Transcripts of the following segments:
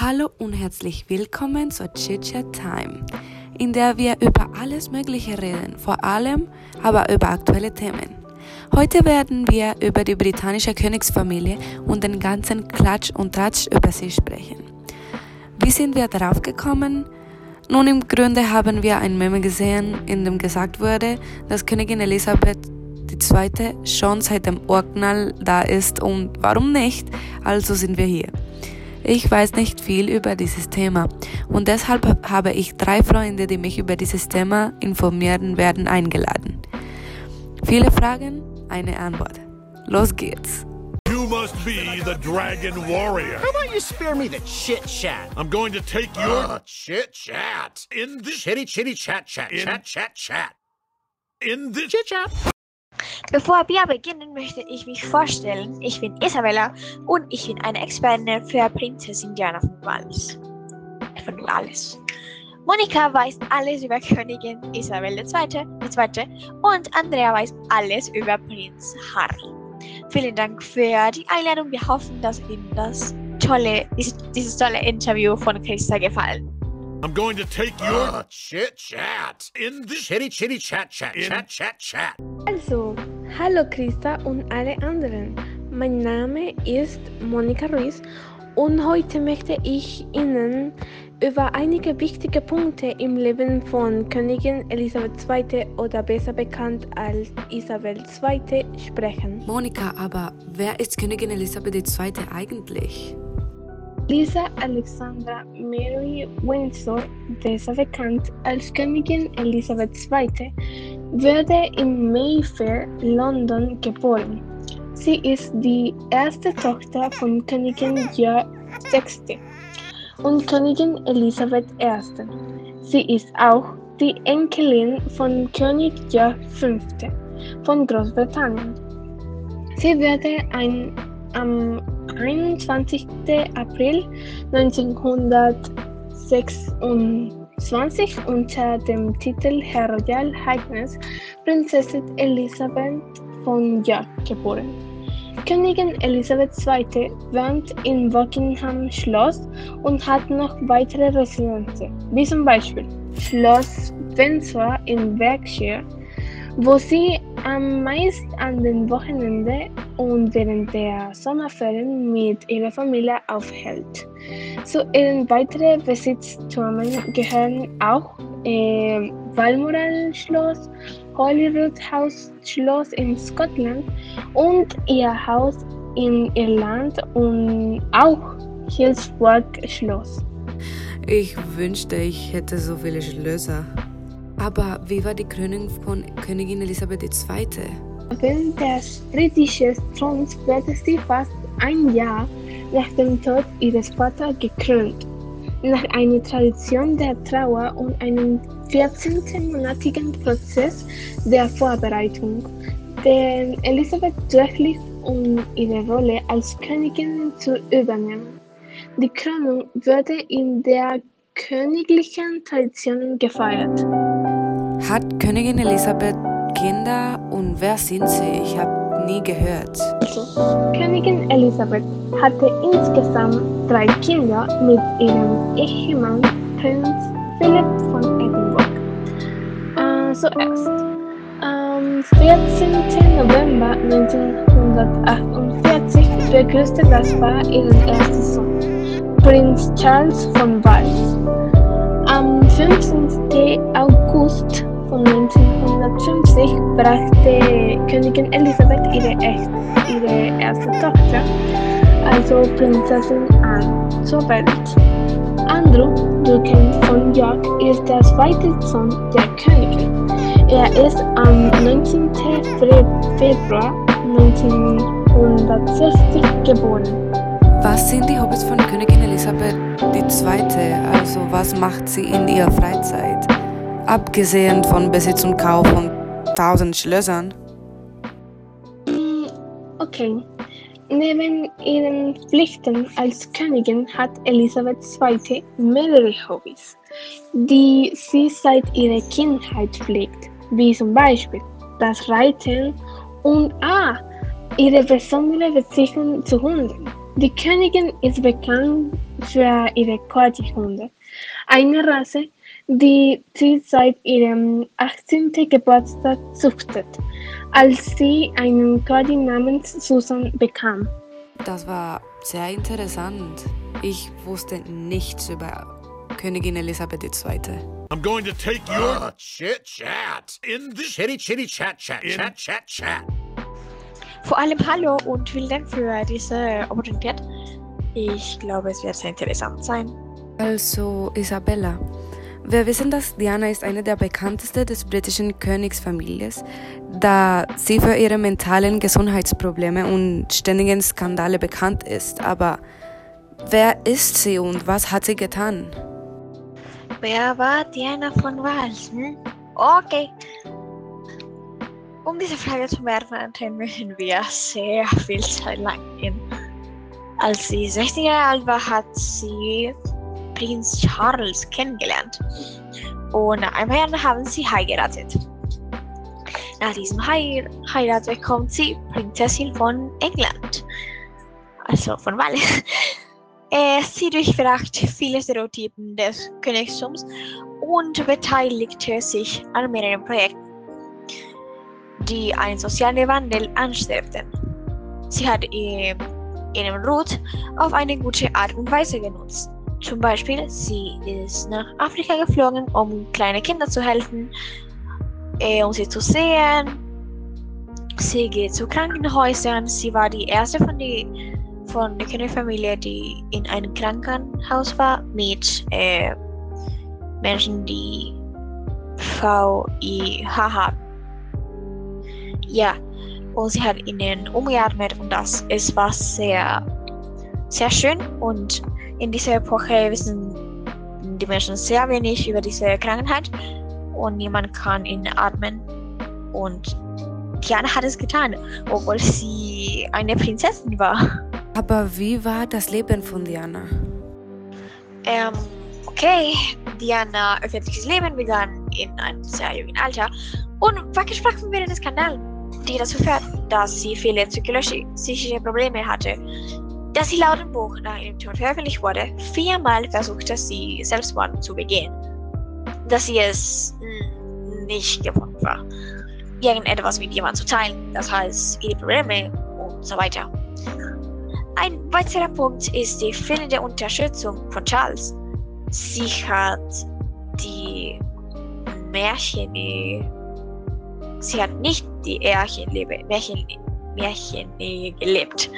Hallo und herzlich willkommen zur Chit Chat Time, in der wir über alles Mögliche reden, vor allem aber über aktuelle Themen. Heute werden wir über die britannische Königsfamilie und den ganzen Klatsch und Tratsch über sie sprechen. Wie sind wir darauf gekommen? Nun im Grunde haben wir ein Meme gesehen, in dem gesagt wurde, dass Königin Elisabeth II. schon seit dem Urknall da ist und warum nicht? Also sind wir hier. Ich weiß nicht viel über dieses Thema und deshalb habe ich drei Freunde, die mich über dieses Thema informieren werden, eingeladen. Viele Fragen, eine Antwort. Los geht's. You must be the Dragon Warrior. How about you spare me the chit chat? I'm going to take your Uh, chit chat. in this Chitty chitty chat chat In- chat chat chat. in this Chit chat. Bevor wir beginnen, möchte ich mich vorstellen. Ich bin Isabella und ich bin eine Expertin für Prinzessin Diana von Wales. Von Wales. Monika weiß alles über Königin Isabel II. Die Zweite und Andrea weiß alles über Prinz Harry. Vielen Dank für die Einladung. Wir hoffen, dass Ihnen das tolle, dieses, tolle Interview von Christa gefallen. I'm going to take your Uh, chit chat. in this Chitty chitty chat chat In- chat chat chat. Also, hallo Christa und alle anderen. Mein Name ist Monika Ruiz und heute möchte ich Ihnen über einige wichtige Punkte im Leben von Königin Elisabeth II. oder besser bekannt als Isabel II. sprechen. Monika, aber wer ist Königin Elisabeth II. eigentlich? Lisa Alexandra Mary Windsor, besser bekannt als Königin Elisabeth II., wurde in Mayfair, London geboren. Sie ist die erste Tochter von Königin Georg VI. und Königin Elisabeth I. Sie ist auch die Enkelin von König Georg V. von Großbritannien. Sie wurde ein, am 21. April 1926 unter dem Titel Her Royal Highness Prinzessin Elisabeth von York geboren. Königin Elisabeth II. wohnt in Buckingham Schloss und hat noch weitere Residenzen, wie zum Beispiel Schloss Windsor in Berkshire, wo sie am meisten an den Wochenenden und während der Sommerferien mit ihrer Familie aufhält. Zu ihren weiteren Besitztümern gehören auch äh, Balmoral Schloss, Holyrood House Schloss in Schottland und ihr Haus in Irland und auch Hillsborough Schloss. Ich wünschte, ich hätte so viele Schlösser. Aber wie war die Krönung von Königin Elisabeth II.? Während des britischen Throns wurde sie fast ein Jahr nach dem Tod ihres Vaters gekrönt. Nach einer Tradition der Trauer und einem 14-monatigen Prozess der Vorbereitung, den Elisabeth durchlief, um ihre Rolle als Königin zu übernehmen. Die Krönung wurde in der königlichen Tradition gefeiert. Hat Königin Elisabeth Kinder und wer sind sie? Ich habe nie gehört. Königin Elisabeth hatte insgesamt drei Kinder mit ihrem Ehemann Prinz Philipp von Edinburgh. Äh, zuerst. Am 14. November 1948 begrüßte das Paar ihren ersten Sohn, Prinz Charles von Wales. Am 15. August von 1950 brachte Königin Elisabeth ihre, ihre erste Tochter, also Prinzessin Anne, zur Welt. Andrew Duke von York ist der zweite Sohn der Königin. Er ist am 19. Fe- Februar 1960 geboren. Was sind die Hobbys von Königin Elisabeth II.? Also was macht sie in ihrer Freizeit? Abgesehen von Besitz und Kauf von tausend Schlössern. Mm, Okay. Neben ihren Pflichten als Königin hat Elisabeth II. mehrere Hobbys, die sie seit ihrer Kindheit pflegt, wie zum Beispiel das Reiten und ah, ihre besondere Beziehung zu Hunden. Die Königin ist bekannt für ihre Corgi-Hunde, eine Rasse, die sie seit ihrem 18. Geburtstag züchtet, als sie einen Corgi namens Susan bekam. Das war sehr interessant. Ich wusste nichts über Königin Elisabeth II. I'm going to take your Oh, chit chat. in this. Chitty chitty chat chat In- chat chat chat. Vor allem hallo und vielen Dank für diese Opportunität. Ich glaube, es wird sehr interessant sein. Also Isabella. Wir wissen, dass Diana ist eine der bekanntesten des britischen Königsfamilies, da sie für ihre mentalen Gesundheitsprobleme und ständigen Skandale bekannt ist. Aber wer ist sie und was hat sie getan? Wer war Diana von Wals? Hm? Okay. Um diese Frage zu beantworten, müssen wir sehr viel Zeit lang gehen. Als sie 16 Jahre alt war, hat sie Prinz Charles kennengelernt. Und nach ein paar Jahren haben sie heiratet. Nach diesem Hei Heirat bekommt sie Prinzessin von England. Also von Wales. Äh, sie durchbrachte viele Stereotypen des Königtums und beteiligte sich an mehreren Projekten, die einen sozialen Wandel anstrebten. Sie hat ihr- ihren Rut auf eine gute Art und Weise genutzt. Zum Beispiel, sie ist nach Afrika geflogen, um kleine Kinder zu helfen, äh, um sie zu sehen. Sie geht zu Krankenhäusern. Sie war die erste von den von der Königfamilie, die in einem Krankenhaus war, mit äh, Menschen, die VIH haben. Ja, und sie hat ihnen umgeatmet und das es war sehr, sehr schön. Und in dieser Epoche wissen die Menschen sehr wenig über diese Krankheit und niemand kann ihn atmen. Und Diana hat es getan, obwohl sie eine Prinzessin war. Aber wie war das Leben von Diana? Ähm, okay, Diana öffentliches Leben begann in einem sehr jungen Alter und war gesprochen während des Skandals, die dazu führt, dass sie viele psychische Probleme hatte. Das sie laut dem Buch nach ihrem Tod veröffentlicht wurde, viermal versuchte sie Selbstmord zu begehen. Dass sie es mm, nicht gewonnen war, irgendetwas mit jemandem zu teilen, das heißt ihre Probleme und so weiter. Ein weiterer Punkt ist die fehlende Unterstützung von Charles. Sie hat die Märchen, sie hat nicht die Märchenlebe, Märchen, Märchen gelebt,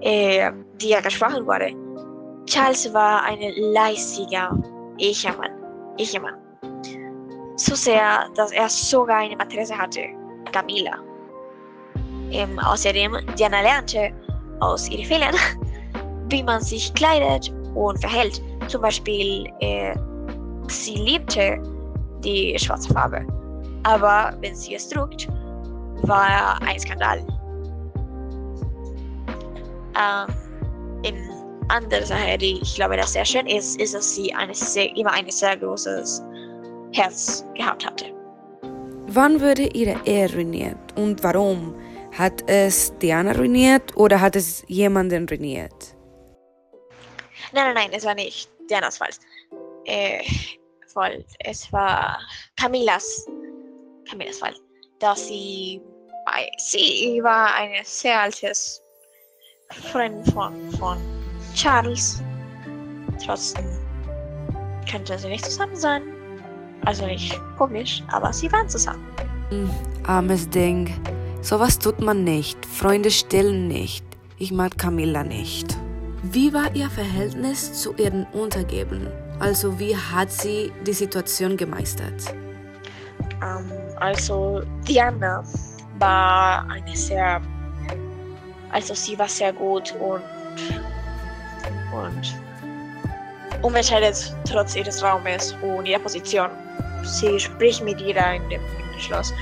äh, die ja gesprochen wurde. Charles war ein leistiger Ehemann, Ehemann. So sehr, dass er sogar eine Matresse hatte, Camilla. Ähm, außerdem, Diana lernte aus ihren Fehlern, wie man sich kleidet und verhält. Zum Beispiel, äh, sie liebte die schwarze Farbe, aber wenn sie es trug, war ein Skandal. Ähm, in andere Sache, die ich glaube, das sehr schön ist, ist, dass sie eine sehr, immer ein sehr großes Herz gehabt hatte. Wann wurde ihre Ehe ruiniert und warum? Hat es Diana ruiniert oder hat es jemanden ruiniert? Nein, nein, nein, es war nicht Dianas Fall. Äh, Fall. Es war Camillas, Camillas Fall. Dass sie, bei- sie war ein sehr altes Freund von, von Charles. Trotzdem könnten sie nicht zusammen sein. Also nicht publisch, aber sie waren zusammen. Hm, armes Ding. Sowas tut man nicht. Freunde stehlen nicht. Ich mag Camilla nicht. Wie war ihr Verhältnis zu ihren Untergebenen? Also wie hat sie die Situation gemeistert? Ähm, also Diana war eine sehr, also sie war sehr gut und und unentscheidet trotz ihres Raumes und ihrer Position. Sie spricht mit jeder in dem, in dem Schloss.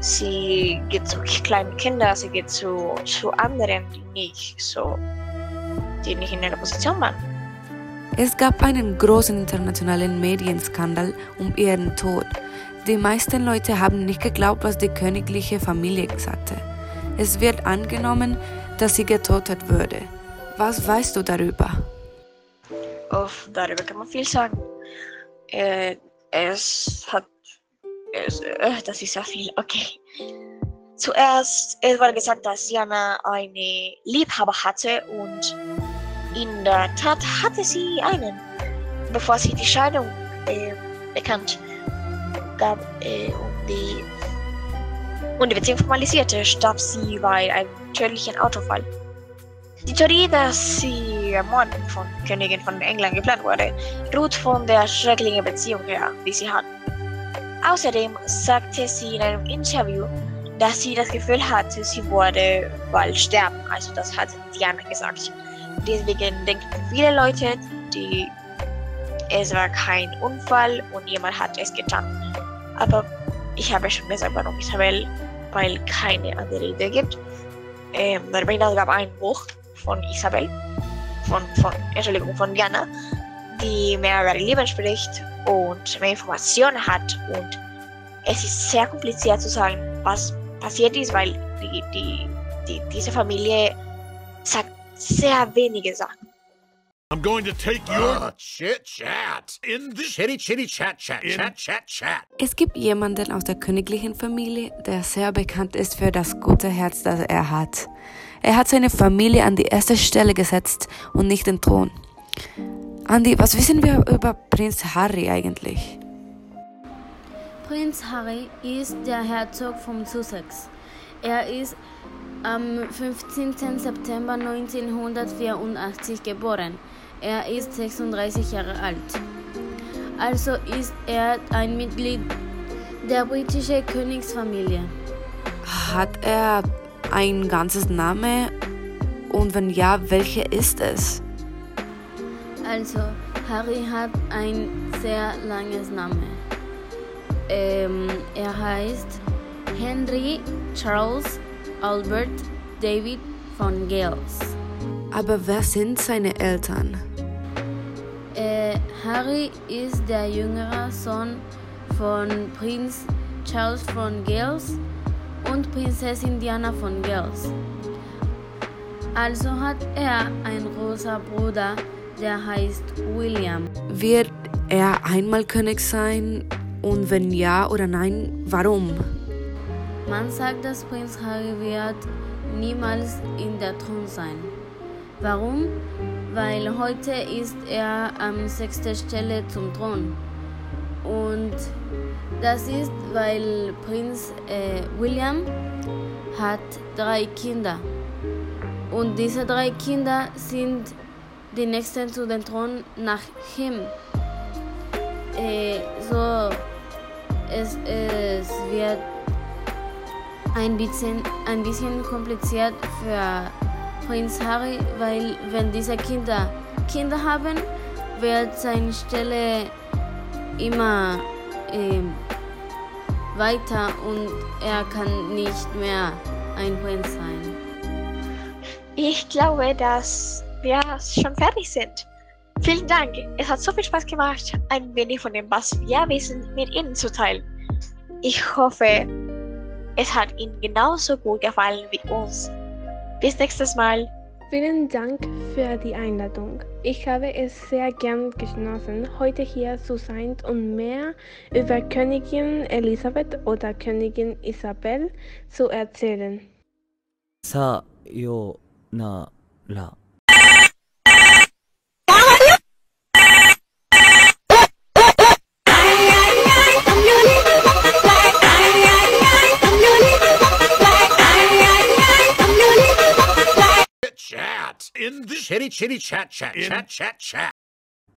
Sie geht zu kleinen Kindern, sie geht zu, zu anderen, die nicht so, die nicht in ihrer Position waren. Es gab einen großen internationalen Medienskandal um ihren Tod. Die meisten Leute haben nicht geglaubt, was die königliche Familie sagte. Es wird angenommen, dass sie getötet würde. Was weißt du darüber? Uff, darüber kann man viel sagen. Äh, es hat. Es, äh, das ist sehr viel. Okay. Zuerst es wurde gesagt, dass Jana eine Liebhaber hatte und in der Tat hatte sie einen, bevor sie die Scheidung äh, bekannt gab äh, und, die, und die Beziehung formalisierte, starb sie bei einem tödlichen Autofall. Die Theorie, dass sie ermorden von Königin von England geplant wurde, ruht von der schrecklichen Beziehung her, die sie hatten. Außerdem sagte sie in einem Interview, dass sie das Gefühl hatte, sie würde bald sterben. Also das hat Diana gesagt. Deswegen denken viele Leute, die es war kein Unfall und jemand hat es getan. Aber ich habe schon gesagt, warum Isabel, weil keine andere Idee gibt. Ähm, hinaus gab ein Buch von Isabel, von, von, Entschuldigung, von Diana, die mehr über Leben spricht und mehr Informationen hat. Und es ist sehr kompliziert zu sagen, was passiert ist, weil die, die, die, diese Familie sagt sehr wenige Sachen. I'm going to take your Uh, chit chat. in this Chitty chitty chat chat. In- Chat chat chat. Es gibt jemanden aus der königlichen Familie, der sehr bekannt ist für das gute Herz, das er hat. Er hat seine Familie an die erste Stelle gesetzt und nicht den Thron. Andy, was wissen wir über Prinz Harry eigentlich? Prinz Harry ist der Herzog von Sussex. Er ist am 15. September 1984 geboren. Er ist 36 Jahre alt. Also ist er ein Mitglied der britischen Königsfamilie. Hat er ein ganzes Name? Und wenn ja, welche ist es? Also, Harry hat ein sehr langes Name. Ähm, er heißt Henry Charles Albert David von Gales. Aber wer sind seine Eltern? Harry ist der jüngere Sohn von Prinz Charles von Gales und Prinzessin Diana von Gales. Also hat er einen großen Bruder, der heißt William. Wird er einmal König sein? Und wenn ja oder nein, warum? Man sagt, dass Prinz Harry wird niemals in der Thron sein. Warum? Weil heute ist er am sechsten Stelle zum Thron. Und das ist, weil Prinz äh, William hat drei Kinder. Und diese drei Kinder sind die nächsten zu dem Thron nach ihm. Äh, so, es, es wird ein bisschen, ein bisschen kompliziert für Prinz Harry, weil wenn diese Kinder Kinder haben, wird seine Stelle immer ähm, weiter und er kann nicht mehr ein Prinz sein. Ich glaube, dass wir schon fertig sind. Vielen Dank. Es hat so viel Spaß gemacht, ein wenig von dem, was wir wissen, mit Ihnen zu teilen. Ich hoffe, es hat Ihnen genauso gut gefallen wie uns. Bis nächstes Mal. Vielen Dank für die Einladung. Ich habe es sehr gern genossen, heute hier zu sein und mehr über Königin Elisabeth oder Königin Isabel zu erzählen. さ Chitty chitty, chat, chat, in, chat, chat, chat.